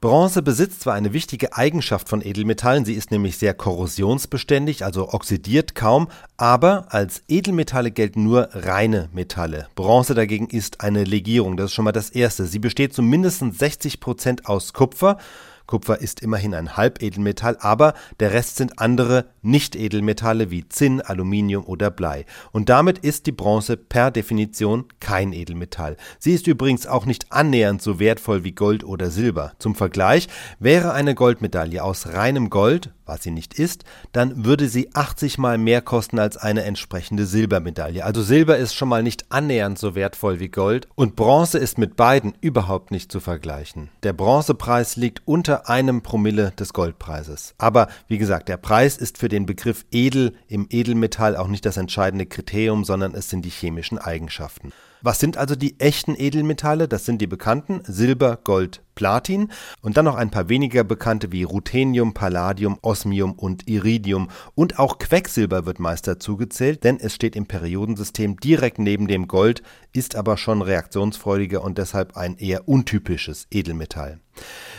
Bronze besitzt zwar eine wichtige Eigenschaft von Edelmetallen, sie ist nämlich sehr korrosionsbeständig, also oxidiert kaum, aber als Edelmetalle gelten nur reine Metalle. Bronze dagegen ist eine Legierung, das ist schon mal das Erste. Sie besteht zu mindestens 60 Prozent aus Kupfer, Kupfer ist immerhin ein Halbedelmetall, aber der Rest sind andere Nicht-Edelmetalle wie Zinn, Aluminium oder Blei. Und damit ist die Bronze per Definition kein Edelmetall. Sie ist übrigens auch nicht annähernd so wertvoll wie Gold oder Silber. Zum Vergleich wäre eine Goldmedaille aus reinem Gold, was sie nicht ist, dann würde sie 80 mal mehr kosten als eine entsprechende Silbermedaille. Also Silber ist schon mal nicht annähernd so wertvoll wie Gold und Bronze ist mit beiden überhaupt nicht zu vergleichen. Der Bronzepreis liegt unter einem Promille des Goldpreises. Aber wie gesagt, der Preis ist für den Begriff edel im Edelmetall auch nicht das entscheidende Kriterium, sondern es sind die chemischen Eigenschaften. Was sind also die echten Edelmetalle? Das sind die bekannten Silber, Gold, Platin und dann noch ein paar weniger bekannte wie Ruthenium, Palladium, Osmium und Iridium. Und auch Quecksilber wird meist dazu gezählt, denn es steht im Periodensystem direkt neben dem Gold, ist aber schon reaktionsfreudiger und deshalb ein eher untypisches Edelmetall.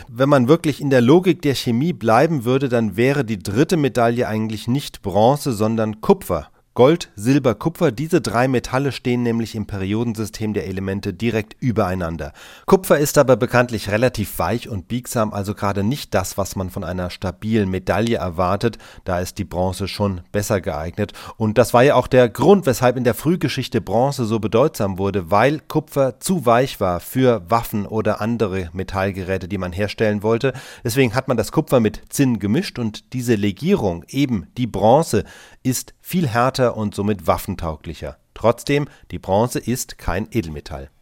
Wenn man wirklich in der Logik der Chemie bleiben würde, dann wäre die dritte Medaille eigentlich nicht Bronze, sondern Kupfer. Gold, Silber, Kupfer, diese drei Metalle stehen nämlich im Periodensystem der Elemente direkt übereinander. Kupfer ist aber bekanntlich relativ weich und biegsam, also gerade nicht das, was man von einer stabilen Medaille erwartet. Da ist die Bronze schon besser geeignet. Und das war ja auch der Grund, weshalb in der Frühgeschichte Bronze so bedeutsam wurde, weil Kupfer zu weich war für Waffen oder andere Metallgeräte, die man herstellen wollte. Deswegen hat man das Kupfer mit Zinn gemischt und diese Legierung, eben die Bronze, ist viel härter und somit waffentauglicher. Trotzdem, die Bronze ist kein Edelmetall